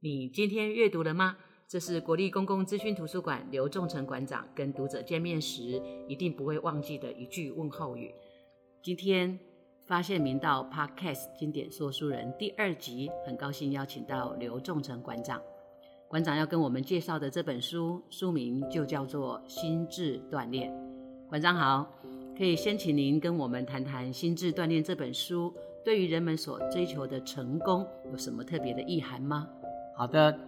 你今天阅读了吗？这是国立公共资讯图书馆刘仲成馆长跟读者见面时一定不会忘记的一句问候语。今天发现明道 Podcast 经典说书人第二集，很高兴邀请到刘仲成馆长。馆长要跟我们介绍的这本书，书名就叫做《心智锻炼》。馆长好，可以先请您跟我们谈谈《心智锻炼》这本书对于人们所追求的成功有什么特别的意涵吗？好的，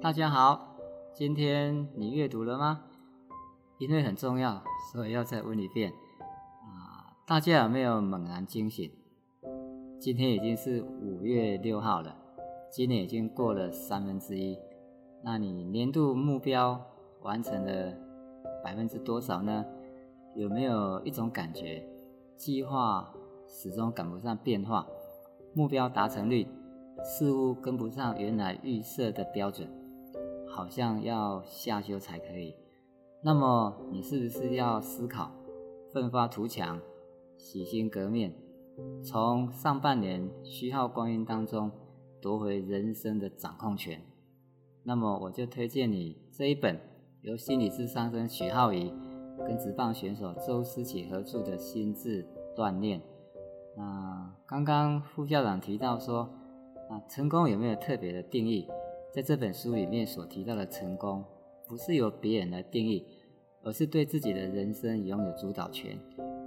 大家好，今天你阅读了吗？因为很重要，所以要再问一遍啊！大家有没有猛然惊醒？今天已经是五月六号了，今年已经过了三分之一，那你年度目标完成了百分之多少呢？有没有一种感觉，计划始终赶不上变化，目标达成率？似乎跟不上原来预设的标准，好像要下修才可以。那么你是不是要思考，奋发图强，洗心革面，从上半年虚耗光阴当中夺回人生的掌控权？那么我就推荐你这一本由心理智商生许浩仪跟职棒选手周思琪合著的心智锻炼。那刚刚副校长提到说。啊，成功有没有特别的定义？在这本书里面所提到的成功，不是由别人来定义，而是对自己的人生拥有主导权，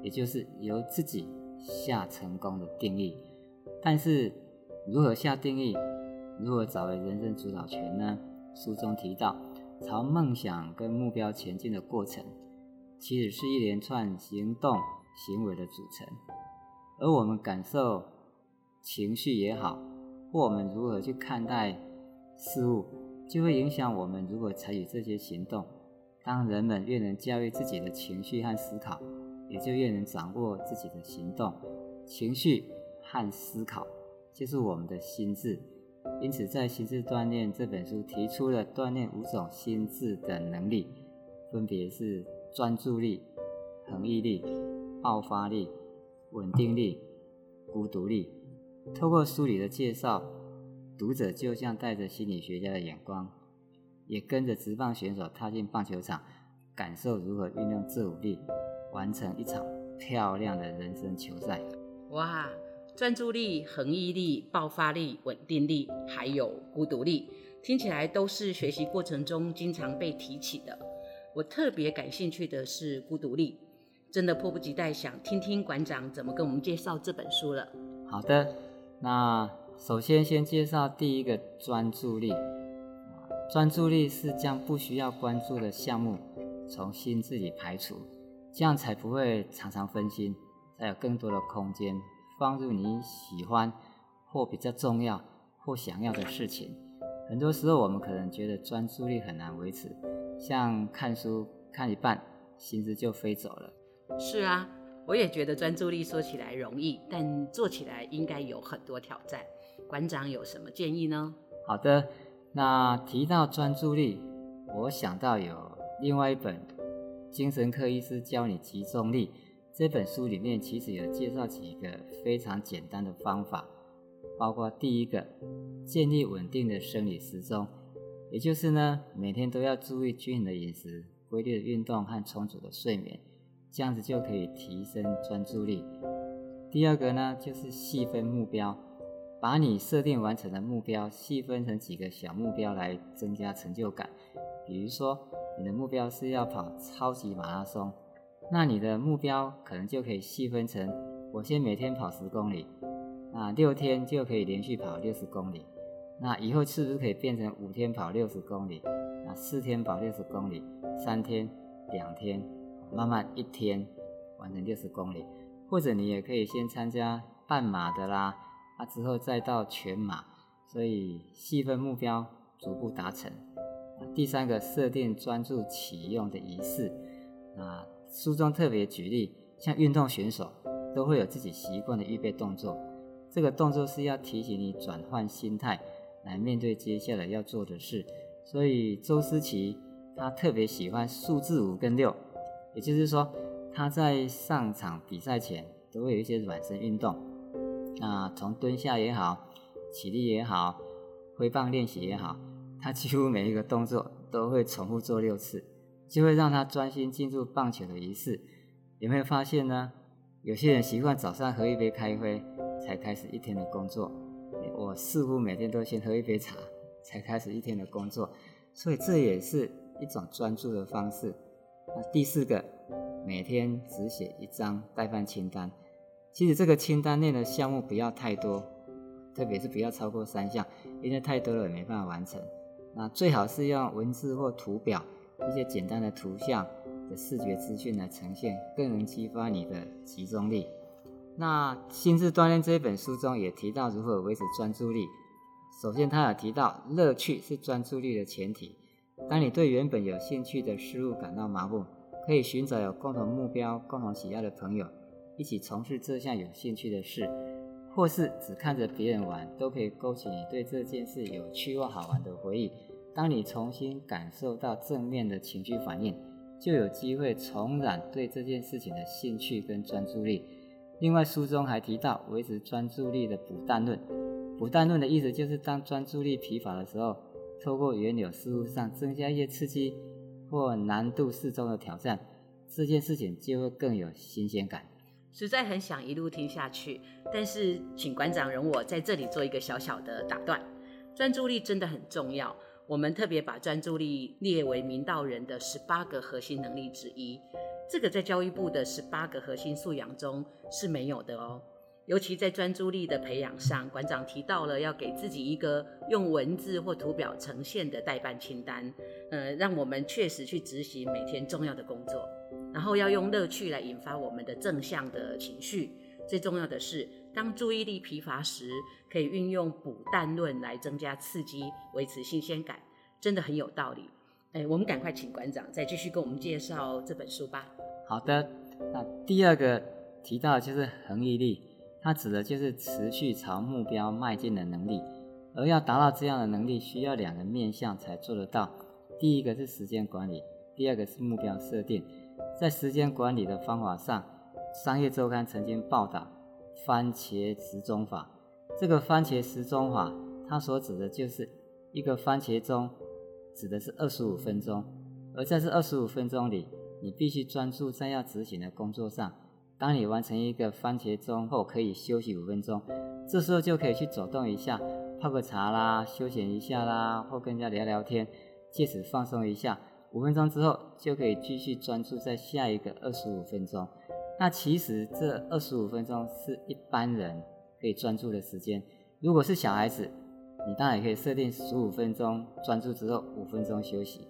也就是由自己下成功的定义。但是如何下定义，如何找回人生主导权呢？书中提到，朝梦想跟目标前进的过程，其实是一连串行动行为的组成，而我们感受情绪也好。或我们如何去看待事物，就会影响我们如何采取这些行动。当人们越能驾驭自己的情绪和思考，也就越能掌握自己的行动。情绪和思考就是我们的心智。因此，在《心智锻炼》这本书提出了锻炼五种心智的能力，分别是专注力、恒毅力、爆发力、稳定力、孤独力。透过书里的介绍，读者就像带着心理学家的眼光，也跟着职棒选手踏进棒球场，感受如何运用这武力，完成一场漂亮的人生球赛。哇，专注力、恒毅力、爆发力、稳定力，还有孤独力，听起来都是学习过程中经常被提起的。我特别感兴趣的是孤独力，真的迫不及待想听听馆长怎么跟我们介绍这本书了。好的。那首先先介绍第一个专注力，专注力是将不需要关注的项目从心自己排除，这样才不会常常分心，才有更多的空间放入你喜欢或比较重要或想要的事情。很多时候我们可能觉得专注力很难维持，像看书看一半，心思就飞走了。是啊。我也觉得专注力说起来容易，但做起来应该有很多挑战。馆长有什么建议呢？好的，那提到专注力，我想到有另外一本《精神科医师教你集中力》这本书里面，其实有介绍几个非常简单的方法，包括第一个，建立稳定的生理时钟，也就是呢，每天都要注意均衡的饮食、规律的运动和充足的睡眠。这样子就可以提升专注力。第二个呢，就是细分目标，把你设定完成的目标细分成几个小目标来增加成就感。比如说，你的目标是要跑超级马拉松，那你的目标可能就可以细分成：我先每天跑十公里，那六天就可以连续跑六十公里。那以后是不是可以变成五天跑六十公里？那四天跑六十公里，三天、两天。慢慢一天完成六十公里，或者你也可以先参加半马的啦，啊之后再到全马，所以细分目标，逐步达成。第三个设定专注启用的仪式，啊书中特别举例，像运动选手都会有自己习惯的预备动作，这个动作是要提醒你转换心态来面对接下来要做的事，所以周思琪。他特别喜欢数字五跟六，也就是说，他在上场比赛前都会有一些软身运动，那从蹲下也好，起立也好，挥棒练习也好，他几乎每一个动作都会重复做六次，就会让他专心进入棒球的仪式。有没有发现呢？有些人习惯早上喝一杯咖啡才开始一天的工作，我似乎每天都先喝一杯茶才开始一天的工作，所以这也是一种专注的方式。那第四个，每天只写一张代办清单。其实这个清单内的项目不要太多，特别是不要超过三项，因为太多了也没办法完成。那最好是用文字或图表，一些简单的图像。的视觉资讯来呈现，更能激发你的集中力。那《心智锻炼》这本书中也提到如何维持专注力。首先，他有提到乐趣是专注力的前提。当你对原本有兴趣的事物感到麻木，可以寻找有共同目标、共同喜爱的朋友，一起从事这项有兴趣的事，或是只看着别人玩，都可以勾起你对这件事有趣或好玩的回忆。当你重新感受到正面的情绪反应。就有机会重燃对这件事情的兴趣跟专注力。另外，书中还提到维持专注力的补弹论。补弹论的意思就是，当专注力疲乏的时候，透过原有事物上增加一些刺激或难度适中的挑战，这件事情就会更有新鲜感。实在很想一路听下去，但是请馆长容我在这里做一个小小的打断。专注力真的很重要。我们特别把专注力列为明道人的十八个核心能力之一，这个在教育部的十八个核心素养中是没有的哦。尤其在专注力的培养上，馆长提到了要给自己一个用文字或图表呈现的代办清单，呃，让我们确实去执行每天重要的工作，然后要用乐趣来引发我们的正向的情绪。最重要的是。当注意力疲乏时，可以运用补氮论来增加刺激，维持新鲜感，真的很有道理。哎，我们赶快请馆长再继续跟我们介绍这本书吧。好的，那第二个提到就是恒毅力，它指的就是持续朝目标迈进的能力。而要达到这样的能力，需要两个面向才做得到。第一个是时间管理，第二个是目标设定。在时间管理的方法上，商业周刊曾经报道。番茄时钟法，这个番茄时钟法，它所指的就是一个番茄钟，指的是二十五分钟。而在这二十五分钟里，你必须专注在要执行的工作上。当你完成一个番茄钟后，可以休息五分钟，这时候就可以去走动一下，泡个茶啦，休闲一下啦，或跟人家聊聊天，借此放松一下。五分钟之后，就可以继续专注在下一个二十五分钟。那其实这二十五分钟是一般人可以专注的时间。如果是小孩子，你当然也可以设定十五分钟专注之后五分钟休息。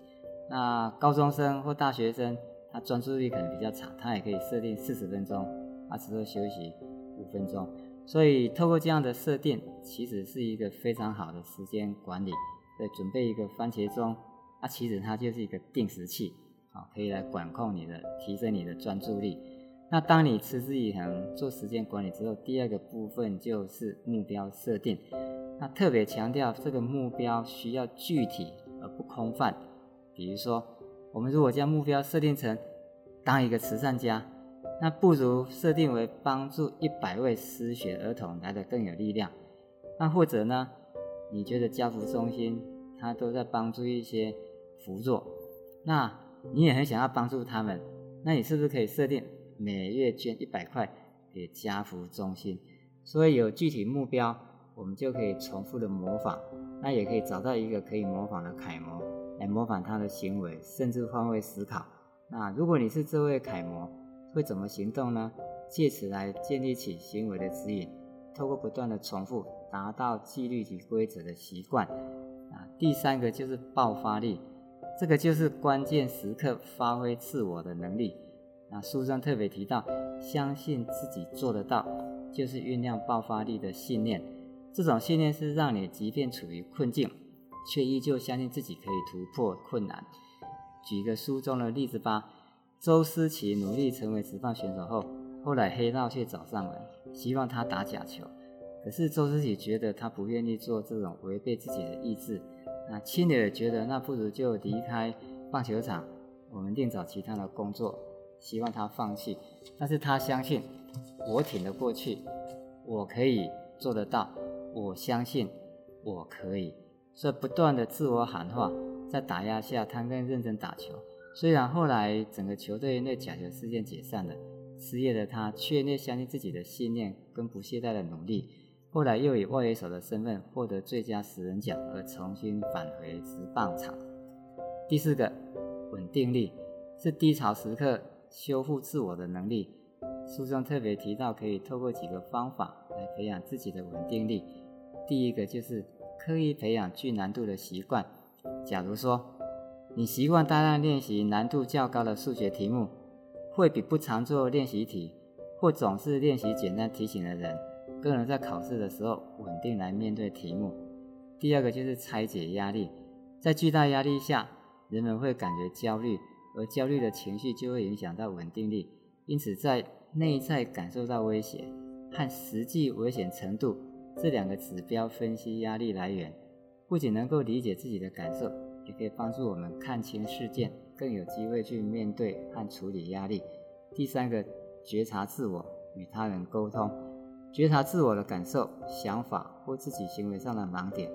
那高中生或大学生，他专注力可能比较差，他也可以设定四十分钟，啊之后休息五分钟。所以透过这样的设定，其实是一个非常好的时间管理。对，准备一个番茄钟，那其实它就是一个定时器，啊，可以来管控你的，提升你的专注力。那当你持之以恒做时间管理之后，第二个部分就是目标设定。那特别强调这个目标需要具体而不空泛。比如说，我们如果将目标设定成当一个慈善家，那不如设定为帮助一百位失学儿童来的更有力量。那或者呢，你觉得家福中心他都在帮助一些扶弱，那你也很想要帮助他们，那你是不是可以设定？每月捐一百块给家福中心，所以有具体目标，我们就可以重复的模仿，那也可以找到一个可以模仿的楷模来模仿他的行为，甚至换位思考。那如果你是这位楷模，会怎么行动呢？借此来建立起行为的指引，透过不断的重复，达到纪律及规则的习惯。啊，第三个就是爆发力，这个就是关键时刻发挥自我的能力。那书中特别提到，相信自己做得到，就是酝酿爆发力的信念。这种信念是让你即便处于困境，却依旧相信自己可以突破困难。举个书中的例子吧，周思齐努力成为职棒选手后，后来黑道却找上门，希望他打假球。可是周思齐觉得他不愿意做这种违背自己的意志，那亲友也觉得那不如就离开棒球场，我们另找其他的工作，希望他放弃，但是他相信我挺得过去，我可以做得到，我相信我可以，所以不断的自我喊话，在打压下，他更认真打球。虽然后来整个球队因为假球事件解散了，失业的他却因相信自己的信念跟不懈怠的努力，后来又以外野手的身份获得最佳十人奖，而重新返回职棒场。第四个，稳定力是低潮时刻修复自我的能力。书中特别提到，可以透过几个方法来培养自己的稳定力。第一个就是刻意培养具难度的习惯，假如说。你习惯大量练习难度较高的数学题目，会比不常做练习题或总是练习简单题型的人，更能在考试的时候稳定来面对题目。第二个就是拆解压力，在巨大压力下，人们会感觉焦虑，而焦虑的情绪就会影响到稳定力。因此，在内在感受到威胁和实际危险程度这两个指标分析压力来源，不仅能够理解自己的感受。也可以帮助我们看清事件，更有机会去面对和处理压力。第三个，觉察自我，与他人沟通，觉察自我的感受、想法或自己行为上的盲点，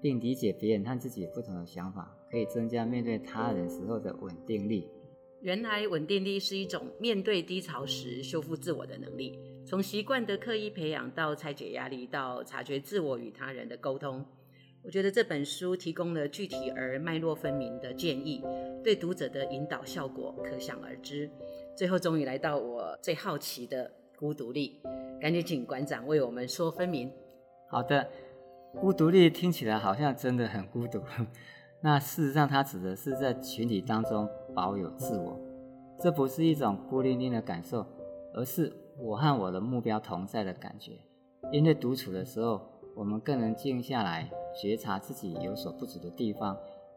并理解别人和自己不同的想法，可以增加面对他人时候的稳定力。原来稳定力是一种面对低潮时修复自我的能力，从习惯的刻意培养到拆解压力，到察觉自我与他人的沟通。我觉得这本书提供了具体而脉络分明的建议，对读者的引导效果可想而知。最后终于来到我最好奇的孤独力，赶紧请馆长为我们说分明。好的，孤独力听起来好像真的很孤独，那事实上它指的是在群体当中保有自我，这不是一种孤零零的感受，而是我和我的目标同在的感觉。因为独处的时候，我们更能静下来。觉察自己有所不足的地方，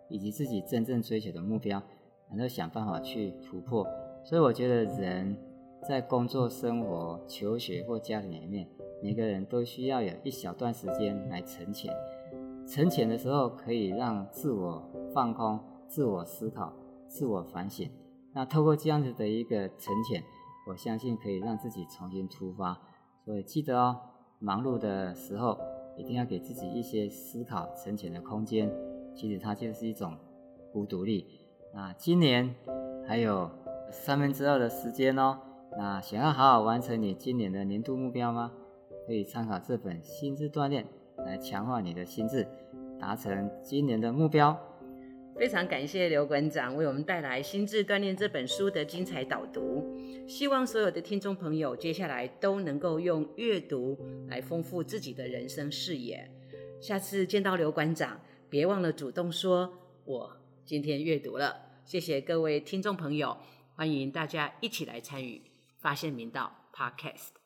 以及自己真正追求的目标，然后想办法去突破。所以我觉得人在工作、生活、求学或家庭里面，每个人都需要有一小段时间来沉潜。沉潜的时候，可以让自我放空、自我思考、自我反省。那透过这样子的一个沉潜，我相信可以让自己重新出发。所以记得哦，忙碌的时候。一定要给自己一些思考、沉潜的空间。其实它就是一种孤独力。那今年还有三分之二的时间哦。那想要好好完成你今年的年度目标吗？可以参考这本心智锻炼来强化你的心智，达成今年的目标。非常感谢刘馆长为我们带来《心智锻炼》这本书的精彩导读。希望所有的听众朋友接下来都能够用阅读来丰富自己的人生视野。下次见到刘馆长，别忘了主动说“我今天阅读了”。谢谢各位听众朋友，欢迎大家一起来参与发现明道 Podcast。